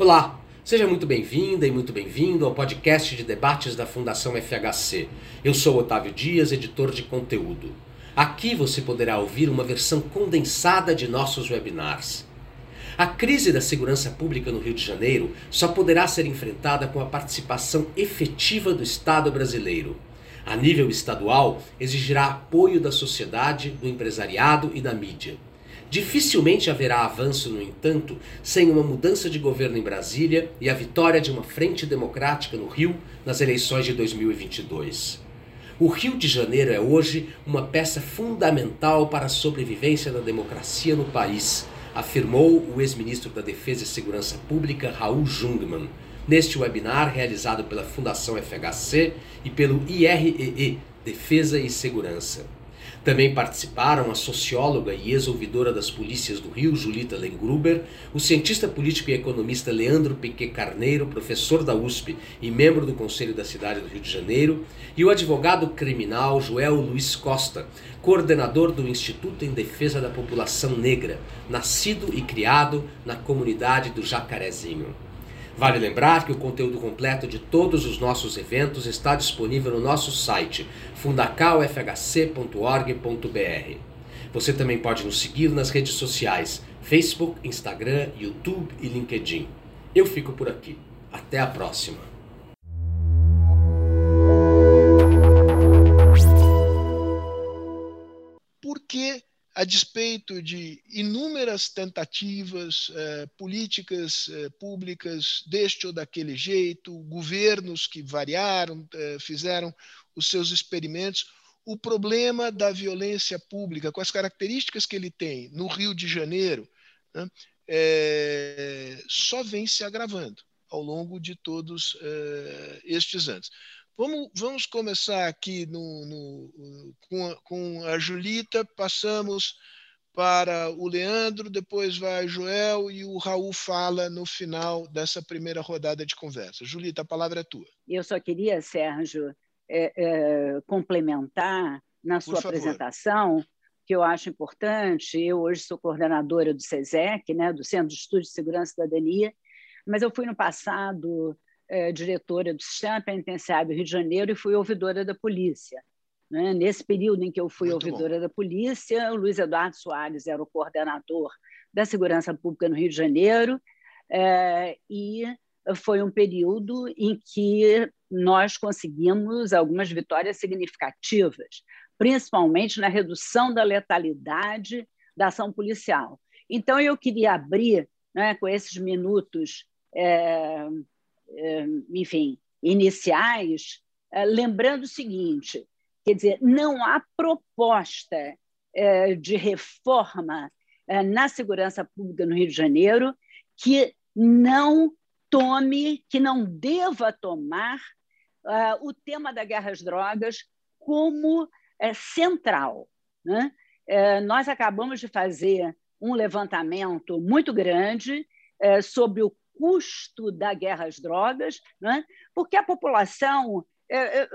Olá, seja muito bem-vinda e muito bem-vindo ao podcast de debates da Fundação FHC. Eu sou Otávio Dias, editor de conteúdo. Aqui você poderá ouvir uma versão condensada de nossos webinars. A crise da segurança pública no Rio de Janeiro só poderá ser enfrentada com a participação efetiva do Estado brasileiro. A nível estadual, exigirá apoio da sociedade, do empresariado e da mídia. Dificilmente haverá avanço, no entanto, sem uma mudança de governo em Brasília e a vitória de uma frente democrática no Rio nas eleições de 2022. O Rio de Janeiro é hoje uma peça fundamental para a sobrevivência da democracia no país, afirmou o ex-ministro da Defesa e Segurança Pública, Raul Jungmann, neste webinar realizado pela Fundação FHC e pelo IREE, Defesa e Segurança. Também participaram a socióloga e ex-ouvidora das polícias do Rio, Julita Lengruber, o cientista político e economista Leandro Piquet Carneiro, professor da USP e membro do Conselho da Cidade do Rio de Janeiro, e o advogado criminal Joel Luiz Costa, coordenador do Instituto em Defesa da População Negra, nascido e criado na comunidade do Jacarezinho. Vale lembrar que o conteúdo completo de todos os nossos eventos está disponível no nosso site fundacalfhc.org.br. Você também pode nos seguir nas redes sociais: Facebook, Instagram, YouTube e LinkedIn. Eu fico por aqui. Até a próxima. Por que a despeito de inúmeras tentativas eh, políticas eh, públicas deste ou daquele jeito, governos que variaram, eh, fizeram os seus experimentos, o problema da violência pública, com as características que ele tem no Rio de Janeiro, né, só vem se agravando ao longo de todos estes anos. Vamos, vamos começar aqui no, no, com, a, com a Julita, passamos para o Leandro, depois vai Joel e o Raul fala no final dessa primeira rodada de conversa. Julita, a palavra é tua. Eu só queria, Sérgio, é, é, complementar na sua apresentação, que eu acho importante. Eu hoje sou coordenadora do SESEC, né, do Centro de Estudos de Segurança e Cidadania, mas eu fui no passado é, diretora do Sistema Penitenciário do Rio de Janeiro e fui ouvidora da polícia. Né? Nesse período em que eu fui Muito ouvidora bom. da polícia, o Luiz Eduardo Soares era o coordenador da Segurança Pública no Rio de Janeiro, é, e foi um período em que nós conseguimos algumas vitórias significativas, principalmente na redução da letalidade da ação policial. Então, eu queria abrir, né, com esses minutos é, enfim, iniciais, eh, lembrando o seguinte: quer dizer, não há proposta eh, de reforma na segurança pública no Rio de Janeiro que não tome, que não deva tomar o tema da guerra às drogas como central. Né? Nós acabamos de fazer um levantamento muito grande sobre o custo da guerra às drogas, né? porque a população. É, é,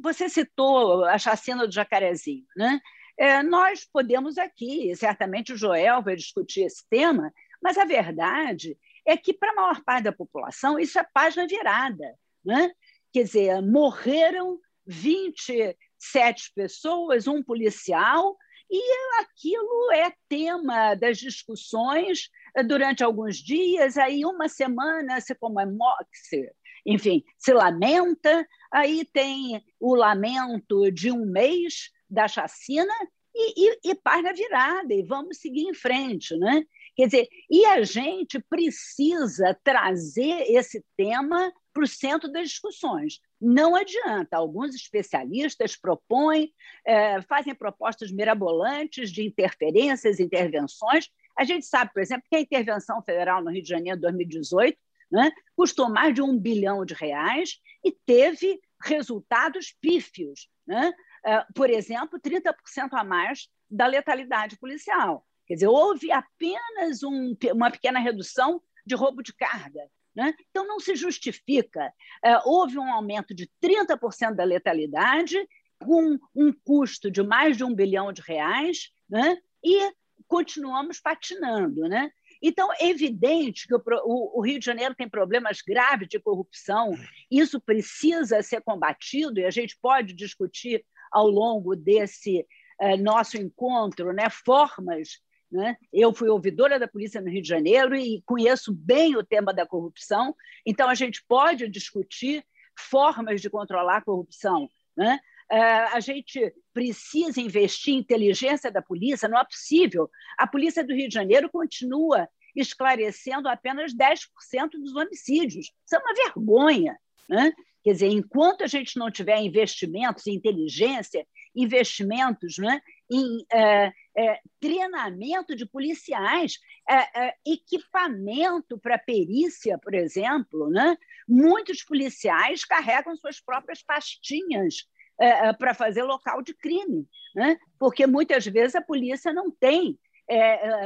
você citou a chacina do Jacarezinho. Né? É, nós podemos aqui, certamente o Joel vai discutir esse tema, mas a verdade é que, para a maior parte da população, isso é página virada. Né? Quer dizer, morreram 27 pessoas, um policial, e aquilo é tema das discussões durante alguns dias, aí uma semana se comemora, se, enfim, se lamenta, aí tem o lamento de um mês da chacina e, e, e virada, e vamos seguir em frente. Né? Quer dizer, e a gente precisa trazer esse tema para o centro das discussões. Não adianta. Alguns especialistas propõem, é, fazem propostas mirabolantes de interferências, intervenções. A gente sabe, por exemplo, que a intervenção federal no Rio de Janeiro de 2018 né, custou mais de um bilhão de reais e teve resultados pífios. Né? É, por exemplo, 30% a mais da letalidade policial. Quer dizer, houve apenas um, uma pequena redução de roubo de carga. Né? Então, não se justifica. É, houve um aumento de 30% da letalidade, com um custo de mais de um bilhão de reais, né? e continuamos patinando. Né? Então, é evidente que o, Rio de Janeiro tem problemas graves de corrupção, isso precisa ser combatido, e a gente pode discutir ao longo desse eh, nosso encontro né, formas. Né? Eu fui ouvidora da polícia no Rio de Janeiro e conheço bem o tema da corrupção, então a gente pode discutir formas de controlar a corrupção. Né? Eh, a gente precisa investir em inteligência da polícia, não é possível. A polícia do Rio de Janeiro continua esclarecendo apenas 10% dos homicídios. Isso é uma vergonha. Né? Quer dizer, enquanto a gente não tiver investimentos em inteligência, investimentos né, em é, é, treinamento de policiais, é, é equipamento para perícia, por exemplo, né? muitos policiais carregam suas próprias pastinhas é, é, para fazer local de crime, né? porque muitas vezes a polícia não tem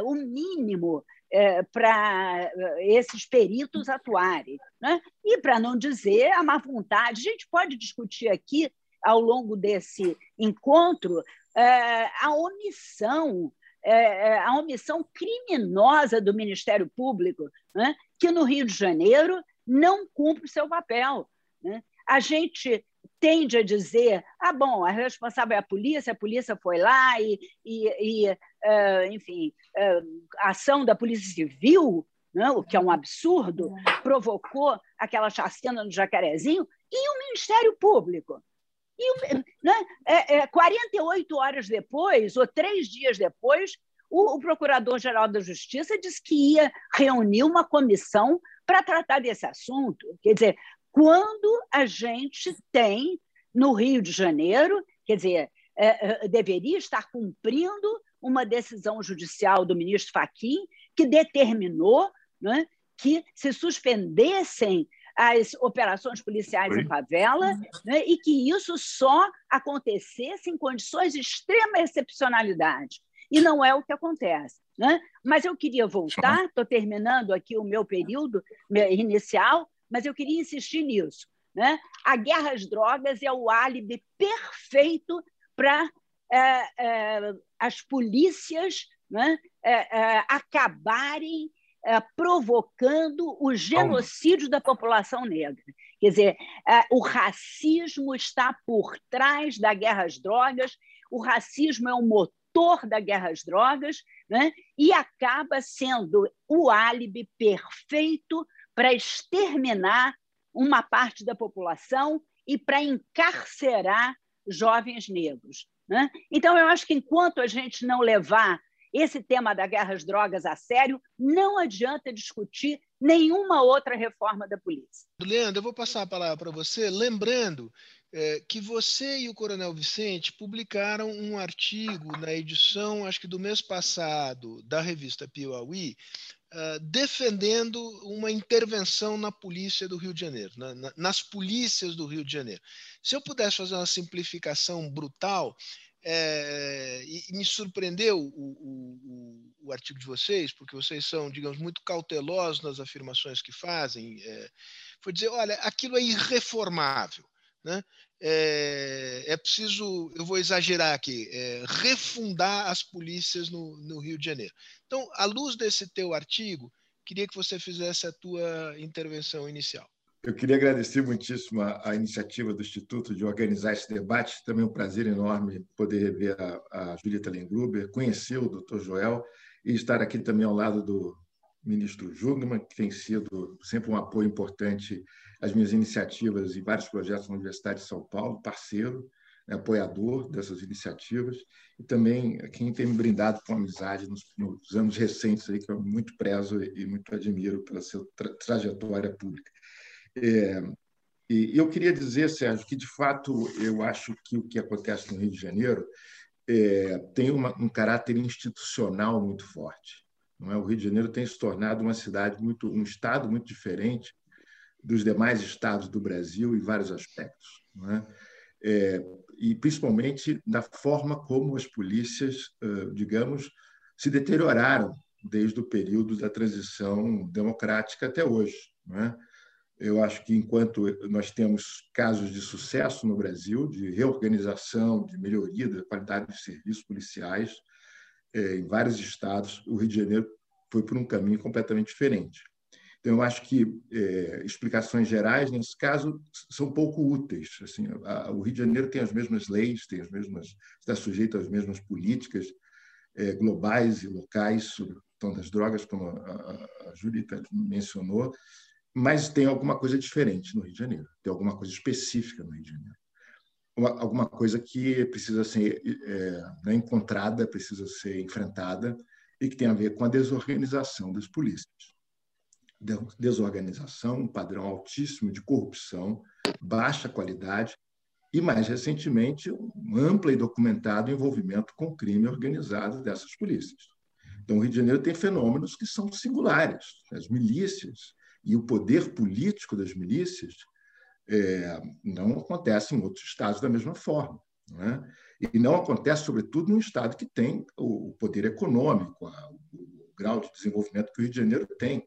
o mínimo é, para esses peritos atuarem. Né? E, para não dizer a má vontade, a gente pode discutir aqui, ao longo desse encontro, é, a omissão. É, a omissão criminosa do Ministério Público, né? que no Rio de Janeiro não cumpre o seu papel. Né? A gente tende a dizer: ah, bom, a responsável é a polícia, a polícia foi lá e, e, e uh, enfim, uh, a ação da Polícia Civil, né, o que é um absurdo, provocou aquela chacina no Jacarezinho, e o Ministério Público. E, né, é, é, 48 horas depois, ou três dias depois, o, o Procurador-Geral da Justiça disse que ia reunir uma comissão para tratar desse assunto. Quer dizer, quando a gente tem no Rio de Janeiro, quer dizer, é, é, deveria estar cumprindo uma decisão judicial do ministro Faquim que determinou né, que se suspendessem as operações policiais Oi? em favela né, e que isso só acontecesse em condições de extrema excepcionalidade. E não é o que acontece. Né? Mas eu queria voltar, estou terminando aqui o meu período inicial, mas eu queria insistir nisso. Né? A guerra às drogas é o álibi perfeito para é, é, as polícias né, é, é acabarem provocando o genocídio da população negra. Quer dizer, é, o racismo está por trás da guerra às drogas, o racismo é o motor da guerra às drogas, né, e acaba sendo o álibi perfeito para exterminar uma parte da população e para encarcerar jovens negros. Né? Então, eu acho que enquanto a gente não levar esse tema da guerra às drogas a sério, não adianta discutir nenhuma outra reforma da polícia. Leandro, eu vou passar a palavra para você, lembrando é, que você e o Coronel Vicente publicaram um artigo na edição, acho que do mês passado, da revista Piauí, Uh, defendendo uma intervenção na polícia do Rio de Janeiro, na, na, nas polícias do Rio de Janeiro. Se eu pudesse fazer uma simplificação brutal, é, e, me surpreendeu o, o, o, o, artigo de vocês, porque vocês são, digamos, muito cautelosos nas afirmações que fazem, é, foi dizer, olha, aquilo é irreformável. Né? É, é, preciso, eu vou exagerar aqui, é, refundar as polícias no, no, Rio de Janeiro. Então, à luz desse teu artigo, queria que você fizesse a tua intervenção inicial. Eu queria agradecer muitíssimo a, a iniciativa do Instituto de organizar esse debate. Também um prazer enorme poder rever a, a Julieta Lengruber, conhecer o doutor Joel e estar aqui também ao lado do ministro Jungmann, que tem sido sempre um apoio importante às minhas iniciativas e vários projetos na Universidade de São Paulo, parceiro, né, apoiador dessas iniciativas, e também quem tem me brindado com amizade nos, nos anos recentes, aí, que eu muito prezo e muito admiro pela sua tra trajetória pública. É, e eu queria dizer, Sérgio, que de fato eu acho que o que acontece no Rio de Janeiro é, tem uma, um caráter institucional muito forte. Não é? O Rio de Janeiro tem se tornado uma cidade muito, um estado muito diferente dos demais estados do Brasil em vários aspectos, é? É, e principalmente da forma como as polícias, digamos, se deterioraram desde o período da transição democrática até hoje. Não é? Eu acho que enquanto nós temos casos de sucesso no Brasil, de reorganização, de melhoria da qualidade dos serviços policiais, é, em vários estados, o Rio de Janeiro foi por um caminho completamente diferente. Então, eu acho que é, explicações gerais, nesse caso, são pouco úteis. Assim, a, o Rio de Janeiro tem as mesmas leis, tem as mesmas, está sujeito às mesmas políticas é, globais e locais sobre o das drogas, como a, a, a Julita mencionou, mas tem alguma coisa diferente no Rio de Janeiro, tem alguma coisa específica no Rio de Janeiro. Uma, alguma coisa que precisa ser é, né, encontrada, precisa ser enfrentada e que tem a ver com a desorganização das polícias desorganização, um padrão altíssimo de corrupção, baixa qualidade e, mais recentemente, um amplo e documentado envolvimento com crime organizado dessas polícias. Então, o Rio de Janeiro tem fenômenos que são singulares. As milícias e o poder político das milícias é, não acontece em outros estados da mesma forma. Não é? E não acontece, sobretudo, num estado que tem o poder econômico, o grau de desenvolvimento que o Rio de Janeiro tem.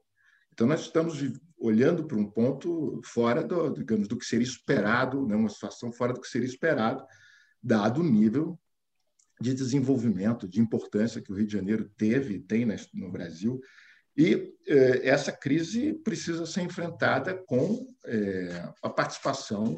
Então, nós estamos olhando para um ponto fora do, digamos, do que seria esperado, né? uma situação fora do que seria esperado, dado o nível de desenvolvimento, de importância que o Rio de Janeiro teve e tem no Brasil. E eh, essa crise precisa ser enfrentada com eh, a participação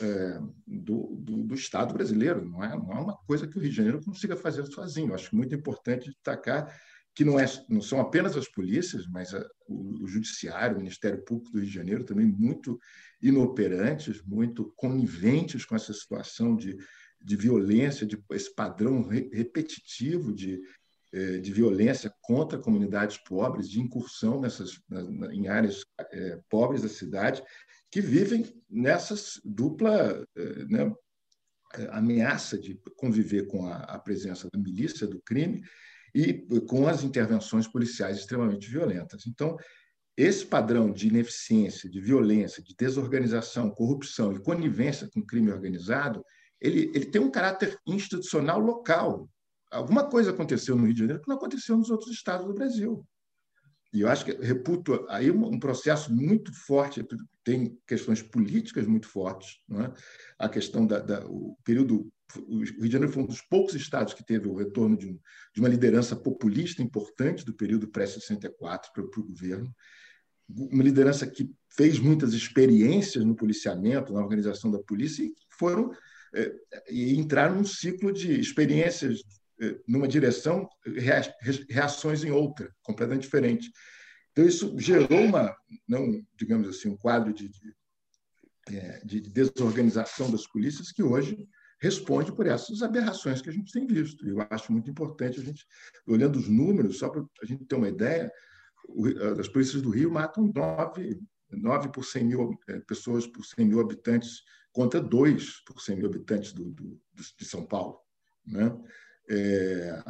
eh, do, do, do, Estado brasileiro. Não é, não é uma coisa que o Rio de Janeiro consiga fazer sozinho. Acho muito importante destacar que não, é, não são apenas as polícias, mas a, o, o, Judiciário, o Ministério Público do Rio de Janeiro também muito inoperantes, muito coniventes com essa situação de, de violência, de esse padrão re, repetitivo de, de violência contra comunidades pobres, de incursão nessas, em áreas é, pobres da cidade, que vivem nessa dupla é, né, ameaça de conviver com a, presença da milícia, do crime, e com as intervenções policiais extremamente violentas. Então, esse padrão de ineficiência, de violência, de desorganização, corrupção e conivência com crime organizado, ele, ele tem um caráter institucional local. Alguma coisa aconteceu no Rio de Janeiro que não aconteceu nos outros estados do Brasil. E eu acho que reputo aí um processo muito forte, tem questões políticas muito fortes. Não é? A questão da, da o período o Rio de Janeiro foi um dos poucos estados que teve o retorno de, um, de uma liderança populista importante do período pré-64 para o governo, uma liderança que fez muitas experiências no policiamento, na organização da polícia, e foram é, e entraram num ciclo de experiências numa direção, reações em outra, completamente diferente. Então isso gerou uma, não digamos assim, um quadro de, de, é, de desorganização das polícias que hoje responde por essas aberrações que a gente tem visto. Eu acho muito importante a gente, olhando os números, só para a gente ter uma ideia, as polícias do Rio matam nove, nove por 100 mil pessoas por 100 mil habitantes, contra dois por 100 mil habitantes do, do, de São Paulo. Né? É,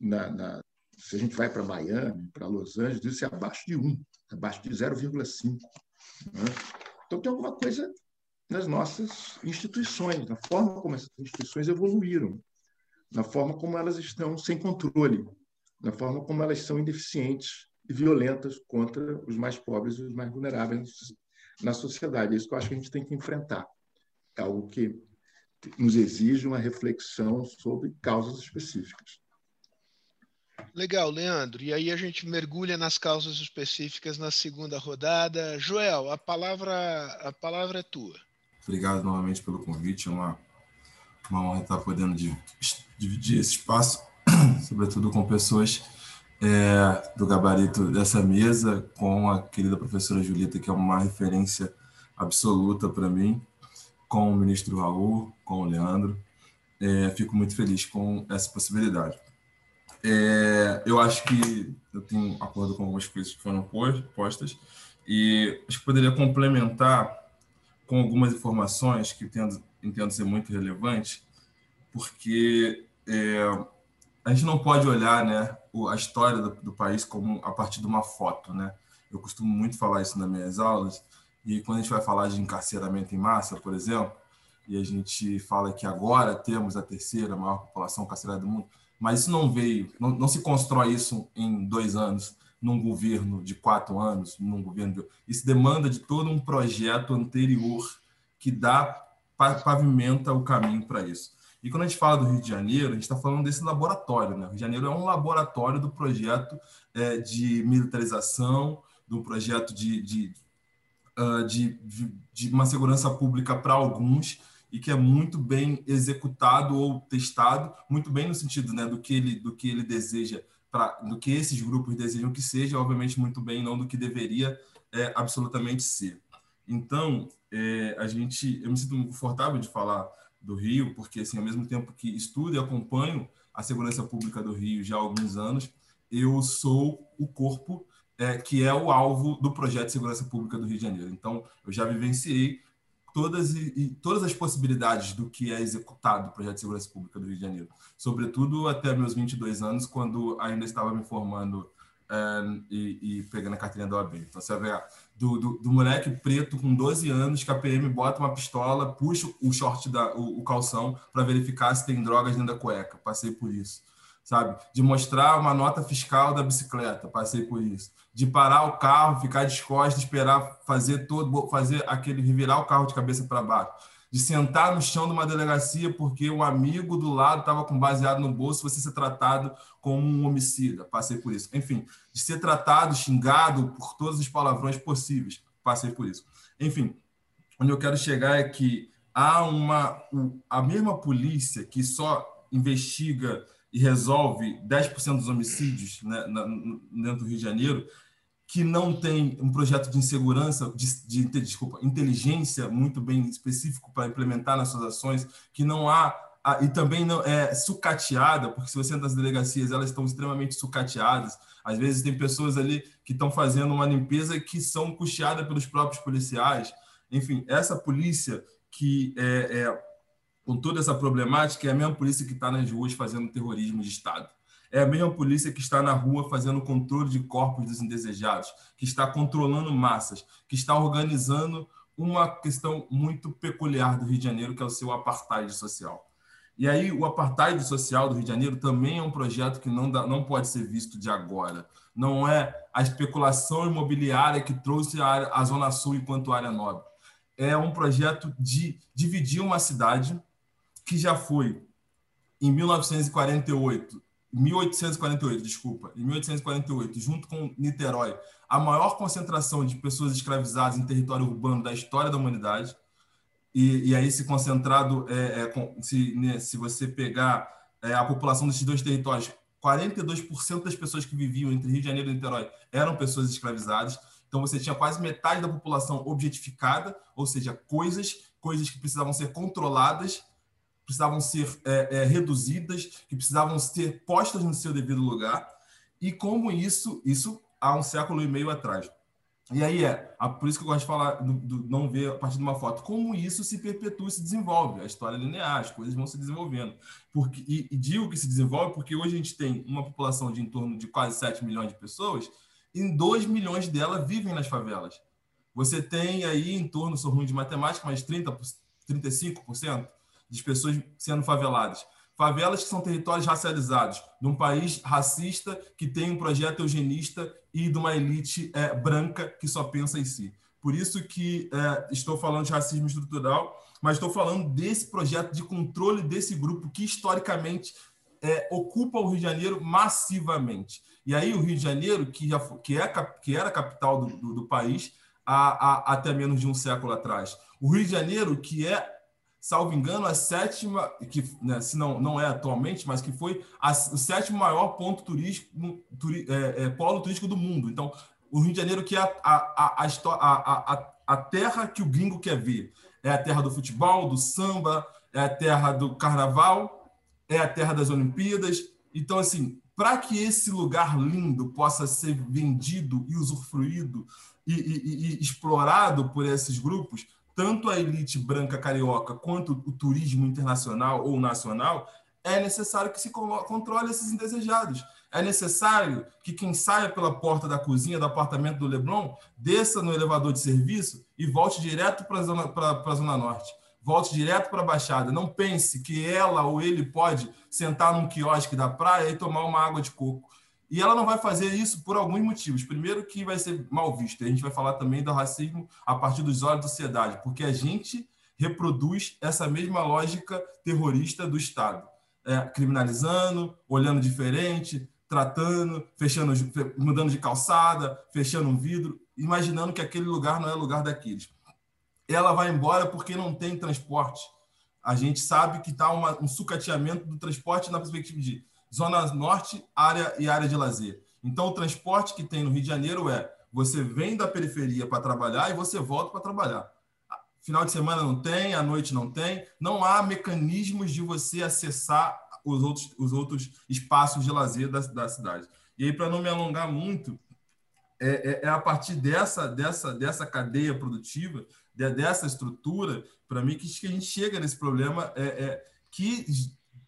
na, na, se a gente vai para Miami, para Los Angeles, isso é abaixo de 1, abaixo de 0,5. Né? Então, tem alguma coisa nas nossas instituições, na forma como essas instituições evoluíram, na forma como elas estão sem controle, na forma como elas são ineficientes e violentas contra os mais pobres e os mais vulneráveis na sociedade. É isso que eu acho que a gente tem que enfrentar. É algo que nos exige uma reflexão sobre causas específicas. Legal, Leandro. E aí a gente mergulha nas causas específicas na segunda rodada. Joel, a palavra, a palavra é tua. Obrigado novamente pelo convite. É uma, uma honra estar podendo dividir esse espaço, sobretudo com pessoas é, do gabarito dessa mesa, com a querida professora Julita, que é uma referência absoluta para mim, com o ministro Raul, com o Leandro. É, fico muito feliz com essa possibilidade. É, eu acho que eu tenho acordo com algumas coisas que foram postas e acho que poderia complementar com algumas informações que entendo, entendo ser muito relevante, porque é, a gente não pode olhar né, a história do, do, país como a partir de uma foto. Né? Eu costumo muito falar isso nas minhas aulas, e quando a gente vai falar de encarceramento em massa, por exemplo, e a gente fala que agora temos a terceira maior população carcerária do mundo, mas isso não veio, não, não se constrói isso em dois anos, num governo de quatro anos, num governo de... isso demanda de todo um projeto anterior que dá pavimenta o caminho para isso. E quando a gente fala do Rio de Janeiro, a gente está falando desse laboratório. Né? O Rio de Janeiro é um laboratório do projeto é, de militarização, do projeto de, de, uh, de, de, uma segurança pública para alguns e que é muito bem executado ou testado, muito bem no sentido né, do, que ele, do que ele deseja, pra, do que esses grupos desejam que seja, obviamente muito bem, não do que deveria é, absolutamente ser. Então, é, a gente, eu me sinto confortável de falar do Rio, porque assim, ao mesmo tempo que estudo e acompanho a segurança pública do Rio já há alguns anos, eu sou o corpo é, que é o alvo do projeto de segurança pública do Rio de Janeiro. Então, eu já vivenciei todas, e, todas as possibilidades do que é executado o projeto de segurança pública do Rio de Janeiro, sobretudo até meus 22 anos, quando ainda estava me formando é, e, e, pegando a carteirinha da OAB. Então, você vê do, do, do, moleque preto com 12 anos que a PM bota uma pistola, puxa o short, da, o, o calção para verificar se tem drogas dentro da cueca. Passei por isso sabe? De mostrar uma nota fiscal da bicicleta, passei por isso. De parar o carro, ficar de esperar fazer todo, fazer aquele revirar o carro de cabeça para baixo. De sentar no chão de uma delegacia porque um amigo do lado estava com baseado no bolso, você ser tratado como um homicida, passei por isso. Enfim, de ser tratado, xingado por todos os palavrões possíveis, passei por isso. Enfim, onde eu quero chegar é que há uma a mesma polícia que só investiga e resolve 10% dos homicídios né, na, dentro do Rio de Janeiro, que não tem um projeto de insegurança, de, de desculpa, inteligência muito bem específico para implementar nas suas ações, que não há e também não é sucateada, porque se você entra nas delegacias, elas estão extremamente sucateadas. Às vezes tem pessoas ali que estão fazendo uma limpeza que são custeadas pelos próprios policiais. Enfim, essa polícia que é, é com toda essa problemática, é a mesma polícia que está nas ruas fazendo terrorismo de Estado. É a mesma polícia que está na rua fazendo controle de corpos dos indesejados, que está controlando massas, que está organizando uma questão muito peculiar do Rio de Janeiro, que é o seu apartheid social. E aí, o apartheid social do Rio de Janeiro também é um projeto que não, dá, não pode ser visto de agora. Não é a especulação imobiliária que trouxe a, área, a Zona Sul enquanto área nobre. É um projeto de dividir uma cidade que já foi em 1948, 1848, desculpa, em 1848, junto com Niterói, a maior concentração de pessoas escravizadas em território urbano da história da humanidade. E, e aí, se concentrado, é, é, se, né, se você pegar é, a população desses dois territórios, 42% das pessoas que viviam entre Rio de Janeiro e Niterói eram pessoas escravizadas. Então, você tinha quase metade da população objetificada, ou seja, coisas, coisas que precisavam ser controladas precisavam ser é, é, reduzidas, que precisavam ser postas no seu devido lugar, e como isso, isso há um século e meio atrás. E aí é, por isso que eu gosto de falar, do, do, não ver a partir de uma foto, como isso se perpetua e se desenvolve, a história é linear, as coisas vão se desenvolvendo. Porque, e, e, digo que se desenvolve porque hoje a gente tem uma população de em torno de quase 7 milhões de pessoas, e 2 milhões delas vivem nas favelas. Você tem aí em torno, sou ruim de matemática, mas 30, 35% de pessoas sendo faveladas. Favelas que são territórios racializados, de um país racista que tem um projeto eugenista e de uma elite é, branca que só pensa em si. Por isso que é, estou falando de racismo estrutural, mas estou falando desse projeto de controle desse grupo que historicamente é, ocupa o Rio de Janeiro massivamente. E aí o Rio de Janeiro, que, já, que, é, que era a capital do, do, do país há, há, até menos de um século atrás. O Rio de Janeiro, que é salvo engano, a sétima, que né, se não, não é atualmente, mas que foi a, o sétimo maior ponto turístico, turi, é, é, polo turístico do mundo. Então, o Rio de Janeiro que é a, a, a, a, terra que o gringo quer ver. É a terra do futebol, do samba, é a terra do carnaval, é a terra das Olimpíadas. Então, assim, para que esse lugar lindo possa ser vendido e usufruído e, e, e explorado por esses grupos, tanto a elite branca carioca quanto o turismo internacional ou nacional, é necessário que se controle esses indesejados. É necessário que quem saia pela porta da cozinha do apartamento do Leblon desça no elevador de serviço e volte direto para a zona, zona Norte. Volte direto para a Baixada. Não pense que ela ou ele pode sentar num quiosque da praia e tomar uma água de coco. E ela não vai fazer isso por alguns motivos. Primeiro, que vai ser mal visto. A gente vai falar também do racismo a partir dos olhos da sociedade, porque a gente reproduz essa mesma lógica terrorista do Estado, é, criminalizando, olhando diferente, tratando, fechando, mudando de calçada, fechando um vidro, imaginando que aquele lugar não é lugar daqueles. Ela vai embora porque não tem transporte. A gente sabe que está um sucateamento do transporte na perspectiva de zona norte, área e área de lazer. Então, o transporte que tem no Rio de Janeiro é você vem da periferia para trabalhar e você volta para trabalhar. Final de semana não tem, à noite não tem. Não há mecanismos de você acessar os outros, os outros espaços de lazer da, da cidade. E aí, para não me alongar muito, é, é, é, a partir dessa, dessa, dessa cadeia produtiva, de, dessa estrutura, para mim, que, que, a gente chega nesse problema é, é que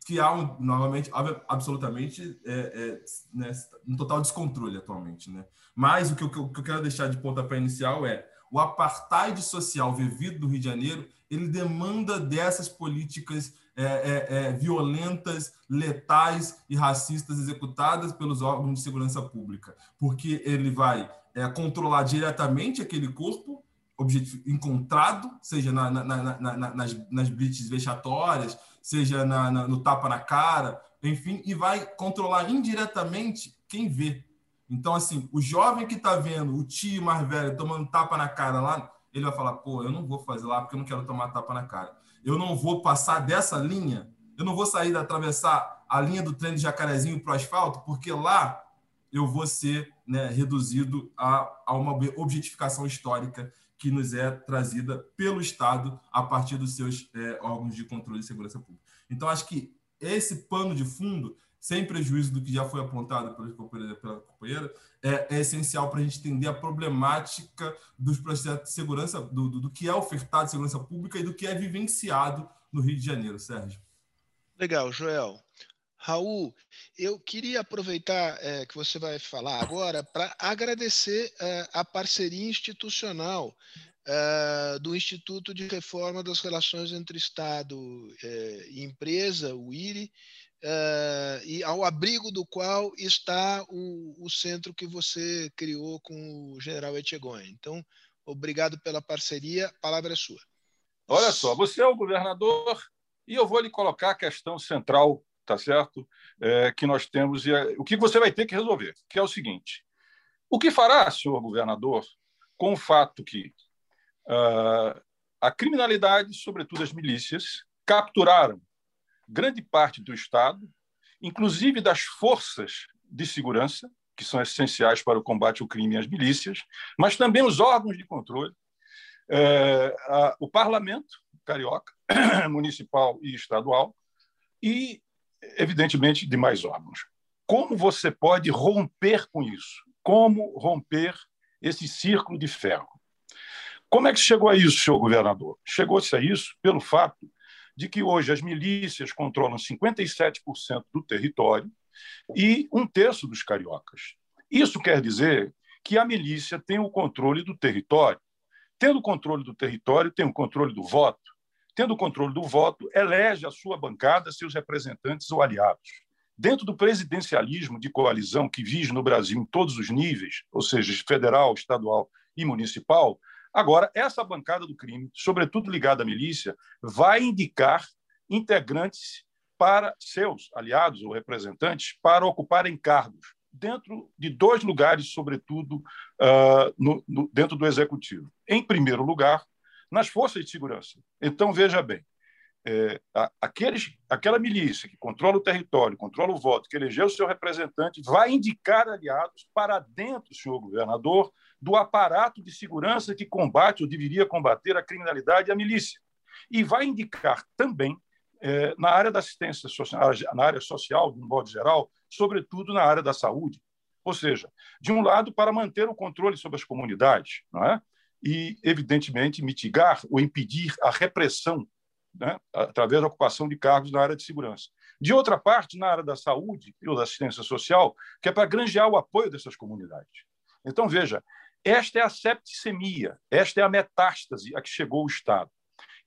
que há um, novamente absolutamente é, é, né, um total descontrole atualmente, né? Mas o que eu, o que eu quero deixar de pontapé inicial é o apartheid social vivido do Rio de Janeiro, ele demanda dessas políticas é, é, é, violentas, letais e racistas executadas pelos órgãos de segurança pública, porque ele vai é, controlar diretamente aquele corpo encontrado, seja na, na, na, nas, nas blitz vexatórias, seja no tapa na cara, enfim, e vai controlar indiretamente quem vê. Então, assim, o jovem que está vendo o tio mais velho tomando tapa na cara lá, ele vai falar: pô, eu não vou fazer lá porque eu não quero tomar tapa na cara. Eu não vou passar dessa linha, eu não vou sair de atravessar a linha do trem de Jacarezinho para o asfalto, porque lá eu vou ser né, reduzido a, a uma objetificação histórica que nos é trazida pelo Estado a partir dos seus é, órgãos de controle de segurança pública. Então, acho que esse pano de fundo, sem prejuízo do que já foi apontado pela companheira, pela companheira é, é essencial para a gente entender a problemática dos processos de segurança, do, do, do que é ofertado de segurança pública e do que é vivenciado no Rio de Janeiro, Sérgio. Legal, Joel. Raul, eu queria aproveitar é, que você vai falar agora para agradecer é, a parceria institucional é, do Instituto de Reforma das Relações entre Estado e Empresa, o IRI, e ao abrigo do qual está o, o, centro que você criou com o general Etchegoyen. Então, obrigado pela parceria, a palavra é sua. Olha só, você é o governador e eu vou lhe colocar a questão central tá certo? É, que nós temos e é, o que você vai ter que resolver, que é o seguinte: o que fará, senhor governador, com o fato que uh, a criminalidade, sobretudo as milícias, capturaram grande parte do Estado, inclusive das forças de segurança, que são essenciais para o combate ao crime e às milícias, mas também os órgãos de controle, é, a, o parlamento carioca, municipal e estadual, e evidentemente, de mais órgãos. Como você pode romper com isso? Como romper esse círculo de ferro? Como é que chegou a isso, senhor governador? Chegou-se a isso pelo fato de que hoje as milícias controlam 57% do território e um terço dos cariocas. Isso quer dizer que a milícia tem o controle do território. Tendo o controle do território, tem o controle do voto tendo o controle do voto, elege a sua bancada, seus representantes ou aliados. Dentro do presidencialismo de coalizão que vige no Brasil em todos os níveis, ou seja, federal, estadual e municipal, agora essa bancada do crime, sobretudo ligada à milícia, vai indicar integrantes para seus aliados ou representantes para ocuparem cargos dentro de dois lugares, sobretudo uh, no, no, dentro do executivo. Em primeiro lugar, nas forças de segurança. Então, veja bem, é, aqueles, aquela milícia que controla o território, controla o voto, que elegeu o seu representante, vai indicar aliados para dentro, senhor governador, do aparato de segurança que combate ou deveria combater a criminalidade e a milícia. E vai indicar também, é, na área da assistência social, na área social, de um modo geral, sobretudo na área da saúde. Ou seja, de um lado, para manter o controle sobre as comunidades, não é? E, evidentemente, mitigar ou impedir a repressão né, através da ocupação de cargos na área de segurança. De outra parte, na área da saúde ou da assistência social, que é para granjear o apoio dessas comunidades. Então, veja, esta é a septicemia, esta é a metástase a que chegou o Estado.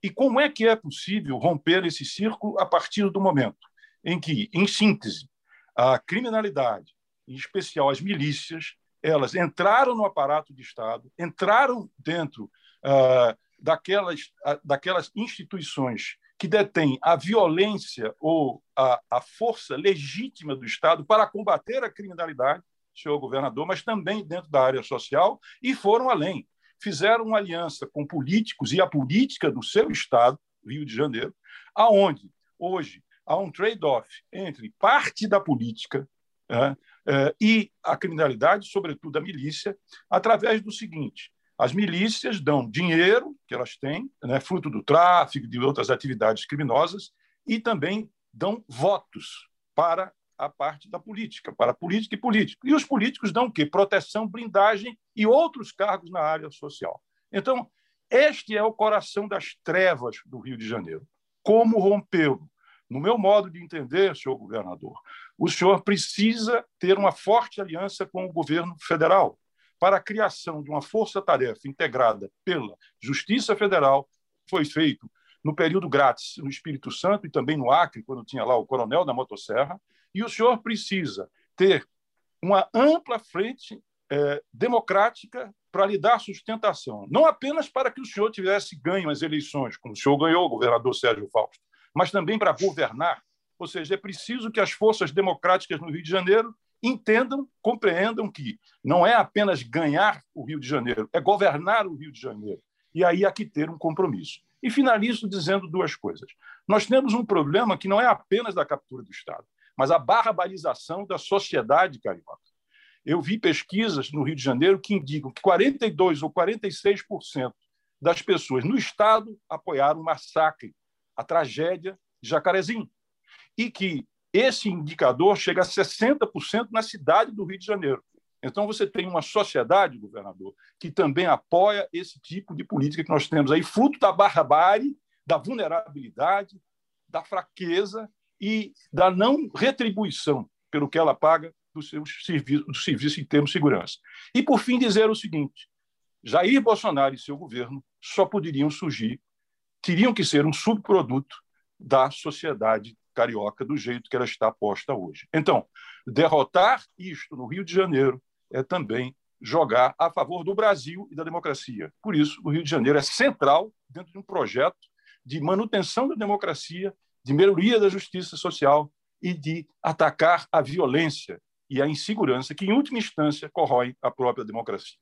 E como é que é possível romper esse círculo a partir do momento em que, em síntese, a criminalidade, em especial as milícias, elas entraram no aparato de Estado, entraram dentro uh, daquelas, daquelas instituições que detêm a violência ou a, a força legítima do Estado para combater a criminalidade, senhor governador, mas também dentro da área social, e foram além. Fizeram uma aliança com políticos e a política do seu Estado, Rio de Janeiro, aonde hoje há um trade-off entre parte da política né, e a criminalidade, sobretudo a milícia, através do seguinte: as milícias dão dinheiro que elas têm, né, fruto do tráfico, de outras atividades criminosas, e também dão votos para a parte da política, para política e político. E os políticos dão o quê? Proteção, blindagem e outros cargos na área social. Então, este é o coração das trevas do Rio de Janeiro. Como rompê-lo? No meu modo de entender, senhor governador, o senhor precisa ter uma forte aliança com o governo federal para a criação de uma força-tarefa integrada pela Justiça Federal, foi feito no período grátis no Espírito Santo e também no Acre, quando tinha lá o coronel da motosserra, e o senhor precisa ter uma ampla frente é, democrática para lhe dar sustentação, não apenas para que o senhor tivesse ganho as eleições, como o senhor ganhou, governador Sérgio Fausto, mas também para governar. Ou seja, é preciso que as forças democráticas no Rio de Janeiro entendam, compreendam que não é apenas ganhar o Rio de Janeiro, é governar o Rio de Janeiro. E aí há que ter um compromisso. E finalizo dizendo duas coisas. Nós temos um problema que não é apenas da captura do Estado, mas a barbarização da sociedade carioca. Eu vi pesquisas no Rio de Janeiro que indicam que 42 ou 46% das pessoas no Estado apoiaram o massacre, a tragédia de Jacarezinho. E que esse indicador chega a 60% na cidade do Rio de Janeiro. Então, você tem uma sociedade, governador, que também apoia esse tipo de política que nós temos aí, fruto da barbárie, da vulnerabilidade, da fraqueza e da não retribuição pelo que ela paga do seu serviço, do serviço em termos de segurança. E, por fim, dizer o seguinte: Jair Bolsonaro e seu governo só poderiam surgir, teriam que ser um subproduto da sociedade carioca do jeito que ela está posta hoje. Então, derrotar isto no Rio de Janeiro é também jogar a favor do Brasil e da democracia. Por isso, o Rio de Janeiro é central dentro de um projeto de manutenção da democracia, de melhoria da justiça social e de atacar a violência e a insegurança que, em última instância, corroem a própria democracia.